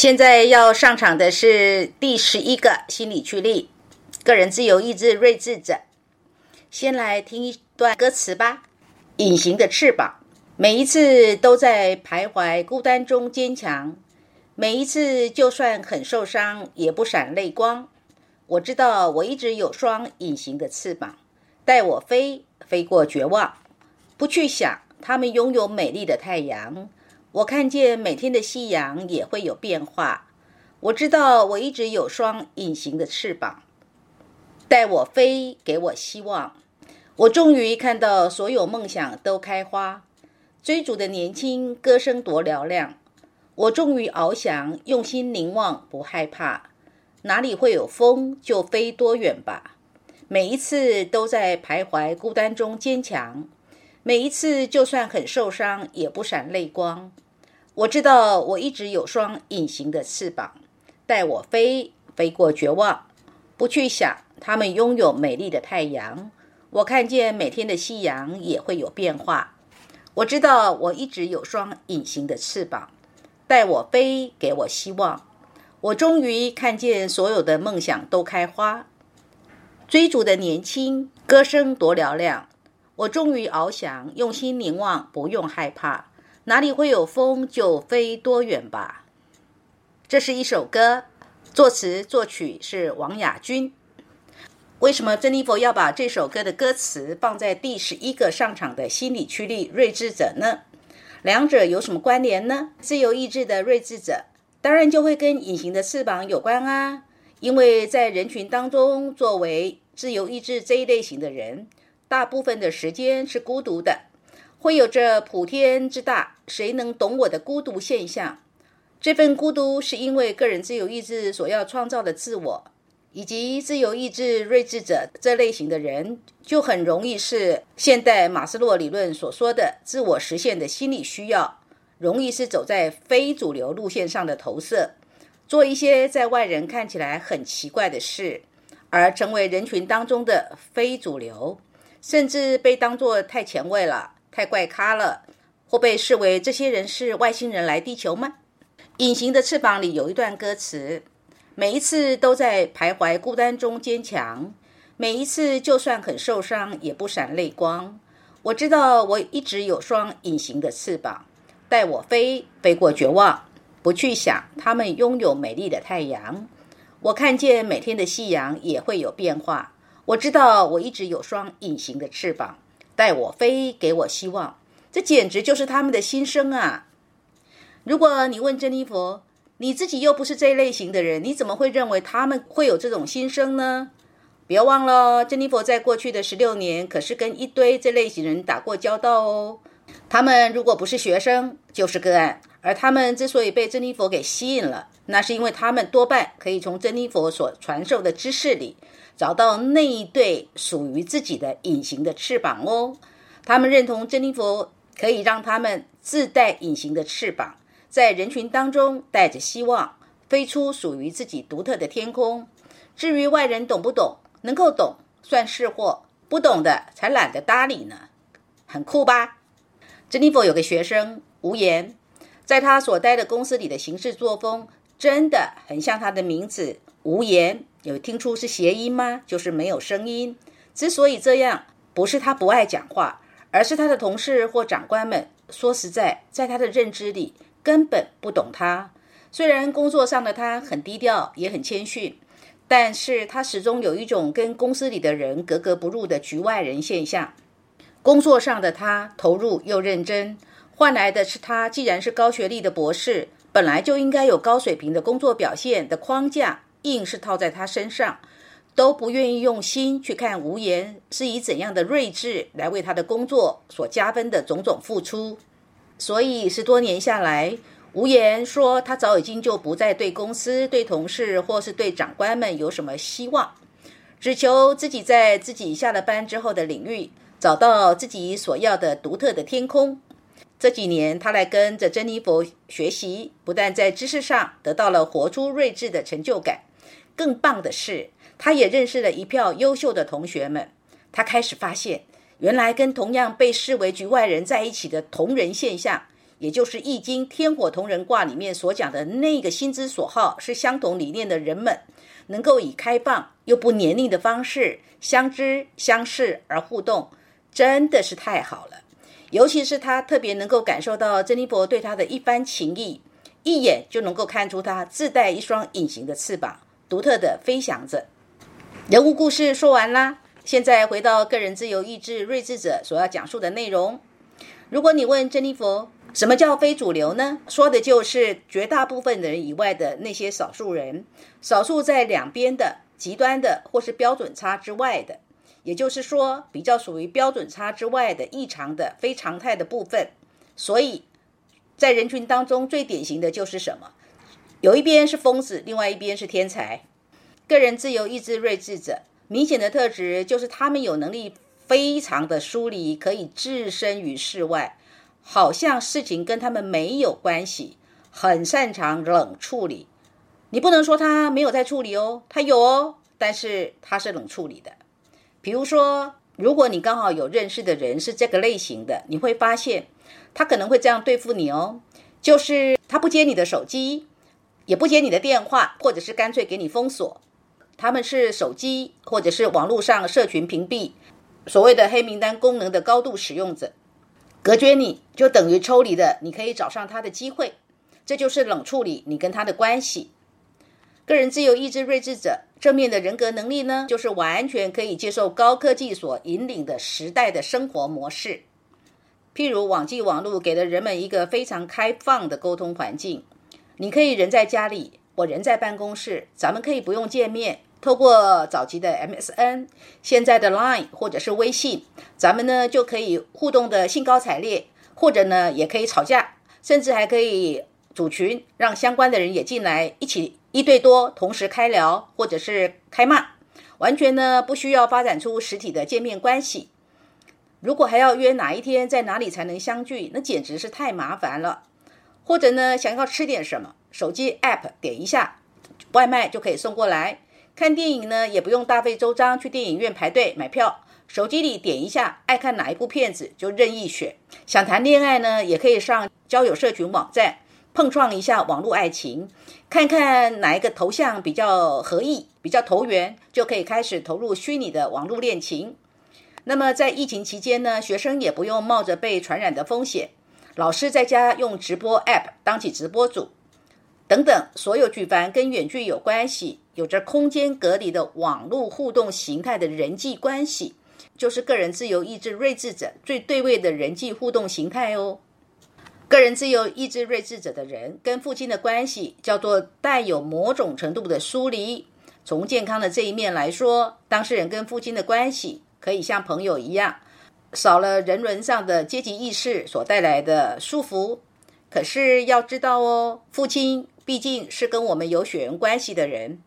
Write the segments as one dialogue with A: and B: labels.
A: 现在要上场的是第十一个心理驱力，个人自由意志睿智者。先来听一段歌词吧。隐形的翅膀，每一次都在徘徊孤单中坚强，每一次就算很受伤也不闪泪光。我知道我一直有双隐形的翅膀，带我飞，飞过绝望。不去想，他们拥有美丽的太阳。我看见每天的夕阳也会有变化。我知道我一直有双隐形的翅膀，带我飞，给我希望。我终于看到所有梦想都开花，追逐的年轻，歌声多嘹亮。我终于翱翔，用心凝望，不害怕。哪里会有风，就飞多远吧。每一次都在徘徊孤单中坚强。每一次，就算很受伤，也不闪泪光。我知道，我一直有双隐形的翅膀，带我飞，飞过绝望。不去想，他们拥有美丽的太阳。我看见每天的夕阳也会有变化。我知道，我一直有双隐形的翅膀，带我飞，给我希望。我终于看见所有的梦想都开花，追逐的年轻，歌声多嘹亮。我终于翱翔，用心凝望，不用害怕。哪里会有风，就飞多远吧。这是一首歌，作词作曲是王雅君。为什么珍妮佛要把这首歌的歌词放在第十一个上场的心理驱力睿智者呢？两者有什么关联呢？自由意志的睿智者，当然就会跟隐形的翅膀有关啊。因为在人群当中，作为自由意志这一类型的人。大部分的时间是孤独的，会有着普天之大，谁能懂我的孤独现象？这份孤独是因为个人自由意志所要创造的自我，以及自由意志睿智者这类型的人，就很容易是现代马斯洛理论所说的自我实现的心理需要，容易是走在非主流路线上的投射，做一些在外人看起来很奇怪的事，而成为人群当中的非主流。甚至被当作太前卫了、太怪咖了，或被视为这些人是外星人来地球吗？隐形的翅膀里有一段歌词：每一次都在徘徊孤单中坚强，每一次就算很受伤也不闪泪光。我知道我一直有双隐形的翅膀，带我飞，飞过绝望。不去想，他们拥有美丽的太阳。我看见每天的夕阳也会有变化。我知道我一直有双隐形的翅膀，带我飞，给我希望。这简直就是他们的心声啊！如果你问珍妮佛，你自己又不是这一类型的人，你怎么会认为他们会有这种心声呢？别忘了，珍妮佛在过去的十六年可是跟一堆这类型人打过交道哦。他们如果不是学生，就是个案。而他们之所以被珍妮佛给吸引了，那是因为他们多半可以从珍妮佛所传授的知识里。找到那一对属于自己的隐形的翅膀哦，他们认同珍妮佛可以让他们自带隐形的翅膀，在人群当中带着希望飞出属于自己独特的天空。至于外人懂不懂，能够懂算是货，不懂的才懒得搭理呢。很酷吧？珍妮佛有个学生无言，在他所待的公司里的行事作风真的很像他的名字无言。有听出是谐音吗？就是没有声音。之所以这样，不是他不爱讲话，而是他的同事或长官们，说实在，在他的认知里根本不懂他。虽然工作上的他很低调，也很谦逊，但是他始终有一种跟公司里的人格格不入的局外人现象。工作上的他投入又认真，换来的是他既然是高学历的博士，本来就应该有高水平的工作表现的框架。硬是套在他身上，都不愿意用心去看无言是以怎样的睿智来为他的工作所加分的种种付出。所以十多年下来，无言说他早已经就不再对公司、对同事或是对长官们有什么希望，只求自己在自己下了班之后的领域找到自己所要的独特的天空。这几年，他来跟着珍妮佛学习，不但在知识上得到了活出睿智的成就感。更棒的是，他也认识了一票优秀的同学们。他开始发现，原来跟同样被视为局外人在一起的同人现象，也就是《易经》天火同人卦里面所讲的那个心之所好是相同理念的人们，能够以开放又不黏腻的方式相知相视而互动，真的是太好了。尤其是他特别能够感受到珍妮佛对他的一番情谊，一眼就能够看出他自带一双隐形的翅膀，独特的飞翔着。人物故事说完啦，现在回到个人自由意志睿智者所要讲述的内容。如果你问珍妮佛，什么叫非主流呢？说的就是绝大部分人以外的那些少数人，少数在两边的极端的或是标准差之外的，也就是说，比较属于标准差之外的异常的非常态的部分。所以，在人群当中最典型的就是什么？有一边是疯子，另外一边是天才。个人自由意志睿智者明显的特质就是他们有能力非常的疏离，可以置身于世外。好像事情跟他们没有关系，很擅长冷处理。你不能说他没有在处理哦，他有哦，但是他是冷处理的。比如说，如果你刚好有认识的人是这个类型的，你会发现他可能会这样对付你哦，就是他不接你的手机，也不接你的电话，或者是干脆给你封锁。他们是手机或者是网络上社群屏蔽，所谓的黑名单功能的高度使用者。隔绝你就等于抽离的，你可以找上他的机会，这就是冷处理你跟他的关系。个人自由意志睿智者正面的人格能力呢，就是完全可以接受高科技所引领的时代的生活模式。譬如网际网络给了人们一个非常开放的沟通环境，你可以人在家里，我人在办公室，咱们可以不用见面。透过早期的 MSN，现在的 Line 或者是微信，咱们呢就可以互动的兴高采烈，或者呢也可以吵架，甚至还可以组群，让相关的人也进来一起一对多同时开聊，或者是开骂，完全呢不需要发展出实体的见面关系。如果还要约哪一天在哪里才能相聚，那简直是太麻烦了。或者呢想要吃点什么，手机 App 点一下，外卖就可以送过来。看电影呢，也不用大费周章去电影院排队买票，手机里点一下，爱看哪一部片子就任意选。想谈恋爱呢，也可以上交友社群网站碰撞一下网络爱情，看看哪一个头像比较合意、比较投缘，就可以开始投入虚拟的网络恋情。那么在疫情期间呢，学生也不用冒着被传染的风险，老师在家用直播 App 当起直播主。等等，所有举凡跟远距有关系、有着空间隔离的网络互动形态的人际关系，就是个人自由意志睿智者最对位的人际互动形态哦。个人自由意志睿智者的人跟父亲的关系叫做带有某种程度的疏离。从健康的这一面来说，当事人跟父亲的关系可以像朋友一样，少了人伦上的阶级意识所带来的束缚。可是要知道哦，父亲。毕竟是跟我们有血缘关系的人，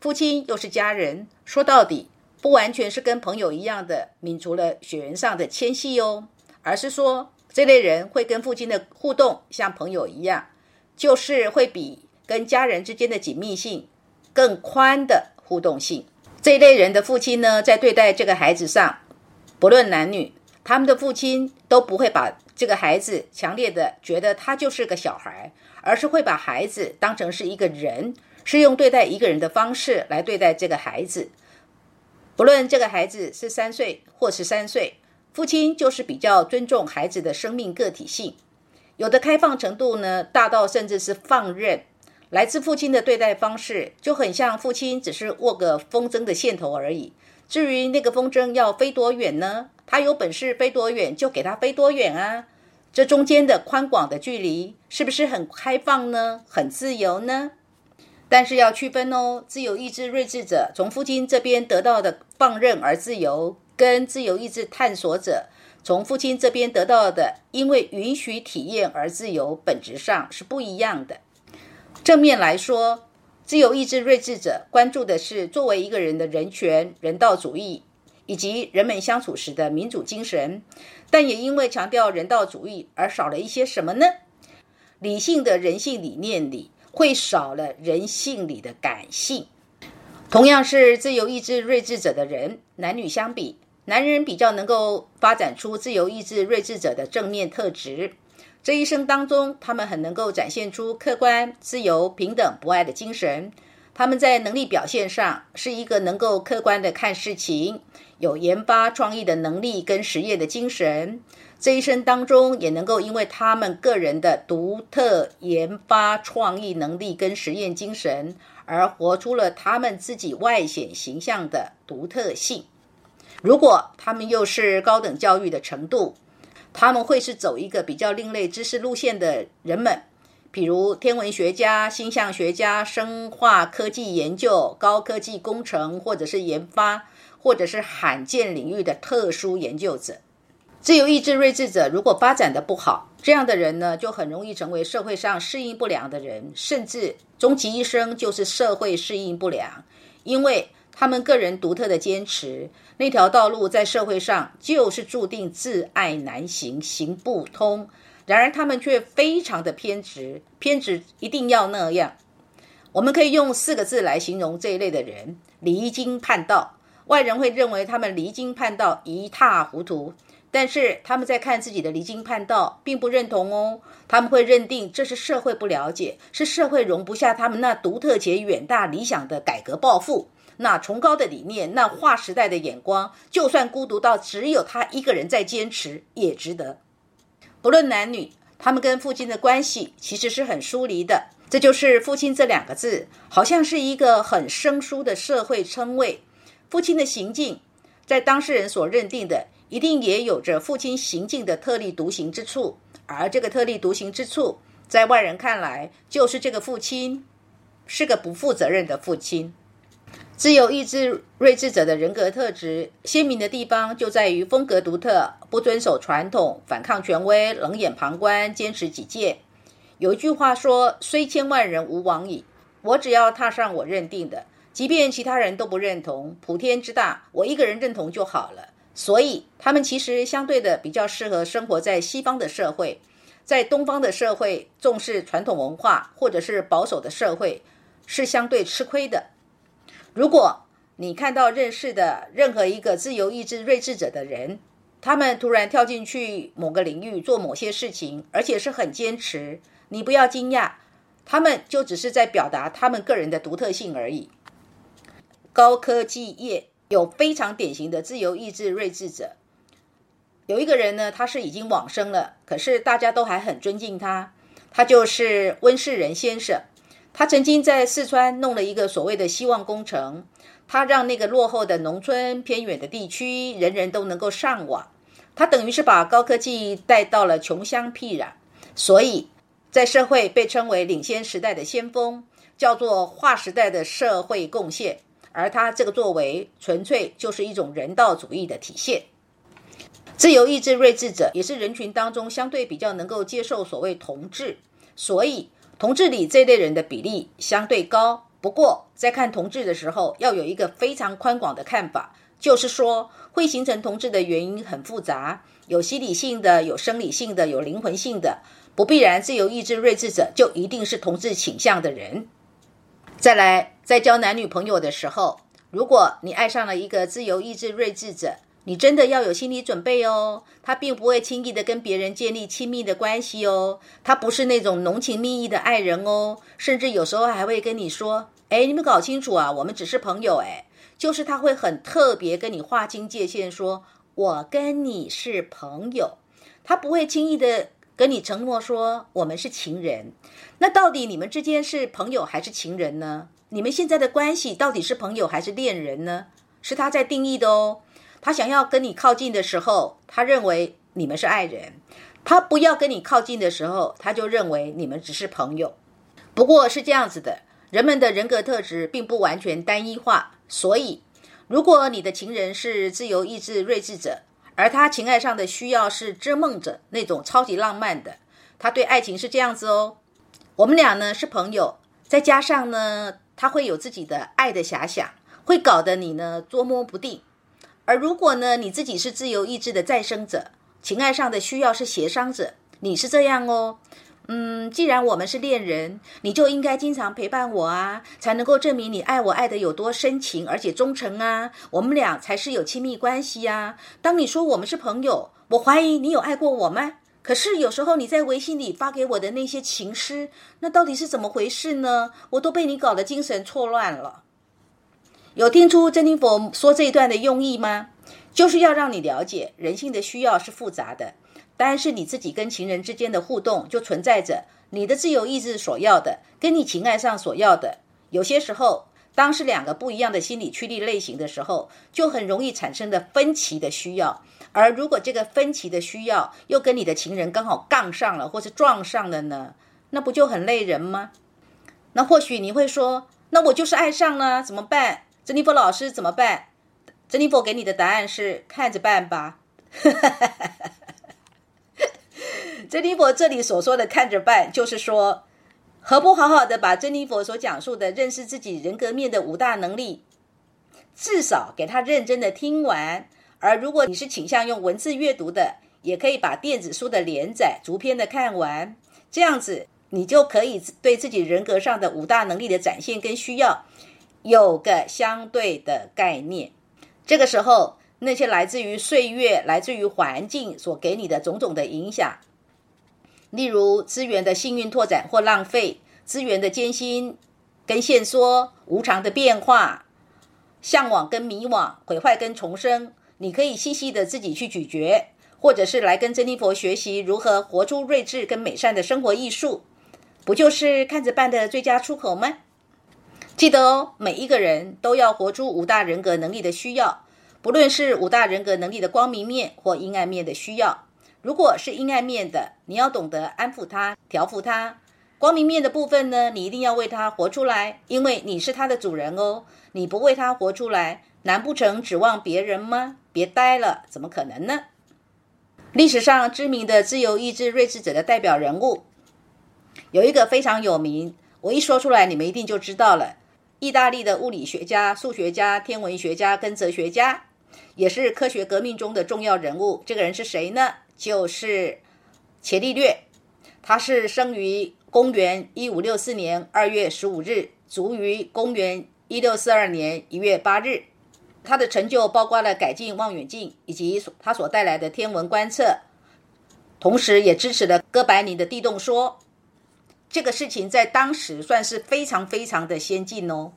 A: 父亲又是家人，说到底不完全是跟朋友一样的泯除了血缘上的牵系哦，而是说这类人会跟父亲的互动像朋友一样，就是会比跟家人之间的紧密性更宽的互动性。这一类人的父亲呢，在对待这个孩子上，不论男女，他们的父亲都不会把这个孩子强烈的觉得他就是个小孩。而是会把孩子当成是一个人，是用对待一个人的方式来对待这个孩子。不论这个孩子是三岁或是三岁，父亲就是比较尊重孩子的生命个体性。有的开放程度呢，大到甚至是放任。来自父亲的对待方式就很像父亲只是握个风筝的线头而已。至于那个风筝要飞多远呢？他有本事飞多远就给他飞多远啊。这中间的宽广的距离是不是很开放呢？很自由呢？但是要区分哦，自由意志睿智者从父亲这边得到的放任而自由，跟自由意志探索者从父亲这边得到的因为允许体验而自由，本质上是不一样的。正面来说，自由意志睿智者关注的是作为一个人的人权、人道主义。以及人们相处时的民主精神，但也因为强调人道主义而少了一些什么呢？理性的人性理念里会少了人性里的感性。同样是自由意志睿智者的人，男女相比，男人比较能够发展出自由意志睿智者的正面特质。这一生当中，他们很能够展现出客观、自由、平等、博爱的精神。他们在能力表现上是一个能够客观的看事情，有研发创意的能力跟实验的精神。这一生当中，也能够因为他们个人的独特研发创意能力跟实验精神，而活出了他们自己外显形象的独特性。如果他们又是高等教育的程度，他们会是走一个比较另类知识路线的人们，比如天文学家、星象学家、生化科技研究、高科技工程，或者是研发，或者是罕见领域的特殊研究者。自由意志睿智者如果发展的不好，这样的人呢，就很容易成为社会上适应不良的人，甚至终其一生就是社会适应不良，因为。他们个人独特的坚持，那条道路在社会上就是注定自爱难行，行不通。然而他们却非常的偏执，偏执一定要那样。我们可以用四个字来形容这一类的人：离经叛道。外人会认为他们离经叛道，一塌糊涂。但是他们在看自己的离经叛道，并不认同哦。他们会认定这是社会不了解，是社会容不下他们那独特且远大理想的改革抱负。那崇高的理念，那划时代的眼光，就算孤独到只有他一个人在坚持，也值得。不论男女，他们跟父亲的关系其实是很疏离的。这就是“父亲”这两个字，好像是一个很生疏的社会称谓。父亲的行径，在当事人所认定的，一定也有着父亲行径的特立独行之处。而这个特立独行之处，在外人看来，就是这个父亲是个不负责任的父亲。自由意志睿智者的人格特质鲜明的地方，就在于风格独特，不遵守传统，反抗权威，冷眼旁观，坚持己见。有一句话说：“虽千万人吾往矣。”我只要踏上我认定的，即便其他人都不认同，普天之大，我一个人认同就好了。所以，他们其实相对的比较适合生活在西方的社会，在东方的社会重视传统文化或者是保守的社会，是相对吃亏的。如果你看到认识的任何一个自由意志睿智者的人，他们突然跳进去某个领域做某些事情，而且是很坚持，你不要惊讶，他们就只是在表达他们个人的独特性而已。高科技业有非常典型的自由意志睿智者，有一个人呢，他是已经往生了，可是大家都还很尊敬他，他就是温世仁先生。他曾经在四川弄了一个所谓的希望工程，他让那个落后的农村偏远的地区人人都能够上网，他等于是把高科技带到了穷乡僻壤，所以在社会被称为领先时代的先锋，叫做划时代的社会贡献。而他这个作为，纯粹就是一种人道主义的体现。自由意志睿智者也是人群当中相对比较能够接受所谓同志，所以。同志里这类人的比例相对高，不过在看同志的时候，要有一个非常宽广的看法，就是说会形成同志的原因很复杂，有心理性的，有生理性的，有灵魂性的，不必然自由意志睿智者就一定是同志倾向的人。再来，在交男女朋友的时候，如果你爱上了一个自由意志睿智者，你真的要有心理准备哦，他并不会轻易的跟别人建立亲密的关系哦，他不是那种浓情蜜意的爱人哦，甚至有时候还会跟你说：“哎，你们搞清楚啊，我们只是朋友。”哎，就是他会很特别跟你划清界限，说：“我跟你是朋友。”他不会轻易的跟你承诺说我们是情人。那到底你们之间是朋友还是情人呢？你们现在的关系到底是朋友还是恋人呢？是他在定义的哦。他想要跟你靠近的时候，他认为你们是爱人；他不要跟你靠近的时候，他就认为你们只是朋友。不过，是这样子的，人们的人格特质并不完全单一化。所以，如果你的情人是自由意志睿智者，而他情爱上的需要是织梦者那种超级浪漫的，他对爱情是这样子哦。我们俩呢是朋友，再加上呢，他会有自己的爱的遐想，会搞得你呢捉摸不定。而如果呢，你自己是自由意志的再生者，情爱上的需要是协商者，你是这样哦。嗯，既然我们是恋人，你就应该经常陪伴我啊，才能够证明你爱我爱的有多深情而且忠诚啊。我们俩才是有亲密关系呀。当你说我们是朋友，我怀疑你有爱过我吗？可是有时候你在微信里发给我的那些情诗，那到底是怎么回事呢？我都被你搞得精神错乱了。有听出珍妮佛说这一段的用意吗？就是要让你了解人性的需要是复杂的，单是你自己跟情人之间的互动，就存在着你的自由意志所要的，跟你情爱上所要的。有些时候，当是两个不一样的心理驱力类型的时候，就很容易产生的分歧的需要。而如果这个分歧的需要又跟你的情人刚好杠上了，或是撞上了呢，那不就很累人吗？那或许你会说，那我就是爱上了，怎么办？珍妮佛老师怎么办？珍妮佛给你的答案是看着办吧。珍妮佛这里所说的看着办，就是说，何不好好的把珍妮佛所讲述的认识自己人格面的五大能力，至少给他认真的听完。而如果你是倾向用文字阅读的，也可以把电子书的连载逐篇的看完。这样子，你就可以对自己人格上的五大能力的展现跟需要，有个相对的概念。这个时候，那些来自于岁月、来自于环境所给你的种种的影响，例如资源的幸运拓展或浪费，资源的艰辛跟限缩，无常的变化，向往跟迷惘，毁坏跟重生，你可以细细的自己去咀嚼，或者是来跟珍妮佛学习如何活出睿智跟美善的生活艺术，不就是看着办的最佳出口吗？记得哦，每一个人都要活出五大人格能力的需要，不论是五大人格能力的光明面或阴暗面的需要。如果是阴暗面的，你要懂得安抚他、调服他；光明面的部分呢，你一定要为他活出来，因为你是他的主人哦。你不为他活出来，难不成指望别人吗？别呆了，怎么可能呢？历史上知名的自由意志睿智者的代表人物，有一个非常有名，我一说出来，你们一定就知道了。意大利的物理学家、数学家、天文学家跟哲学家，也是科学革命中的重要人物。这个人是谁呢？就是伽利略。他是生于公元一五六四年二月十五日，卒于公元一六四二年一月八日。他的成就包括了改进望远镜以及他所带来的天文观测，同时也支持了哥白尼的地动说。这个事情在当时算是非常非常的先进哦。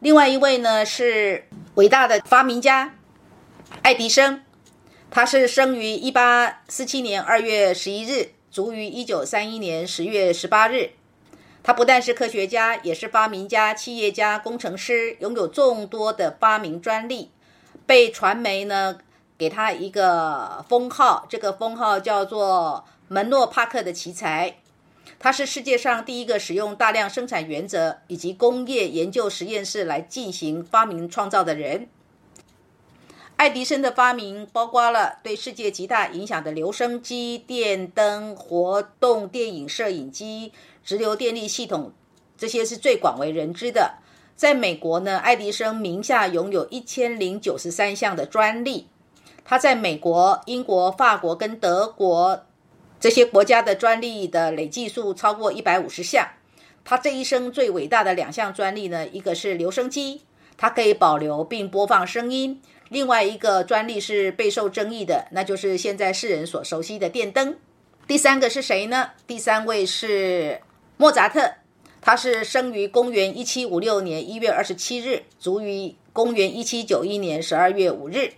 A: 另外一位呢是伟大的发明家爱迪生，他是生于一八四七年二月十一日，卒于一九三一年十月十八日。他不但是科学家，也是发明家、企业家、工程师，拥有众多的发明专利，被传媒呢给他一个封号，这个封号叫做门诺帕克的奇才。他是世界上第一个使用大量生产原则以及工业研究实验室来进行发明创造的人。爱迪生的发明包括了对世界极大影响的留声机、电灯、活动电影摄影机、直流电力系统，这些是最广为人知的。在美国呢，爱迪生名下拥有一千零九十三项的专利。他在美国、英国、法国跟德国。这些国家的专利的累计数超过一百五十项。他这一生最伟大的两项专利呢，一个是留声机，它可以保留并播放声音；另外一个专利是备受争议的，那就是现在世人所熟悉的电灯。第三个是谁呢？第三位是莫扎特，他是生于公元一七五六年一月二十七日，卒于公元一七九一年十二月五日。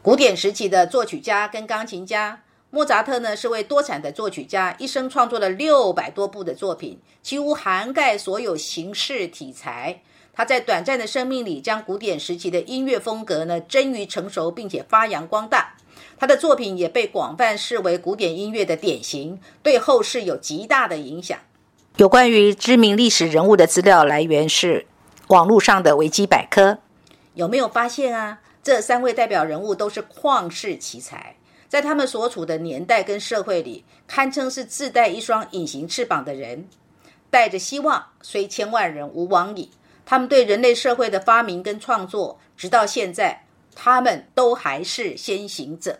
A: 古典时期的作曲家跟钢琴家。莫扎特呢是位多产的作曲家，一生创作了六百多部的作品，几乎涵盖所有形式题材。他在短暂的生命里，将古典时期的音乐风格呢臻于成熟，并且发扬光大。他的作品也被广泛视为古典音乐的典型，对后世有极大的影响。有关于知名历史人物的资料来源是网络上的维基百科。有没有发现啊？这三位代表人物都是旷世奇才。在他们所处的年代跟社会里，堪称是自带一双隐形翅膀的人，带着希望，虽千万人吾往矣。他们对人类社会的发明跟创作，直到现在，他们都还是先行者。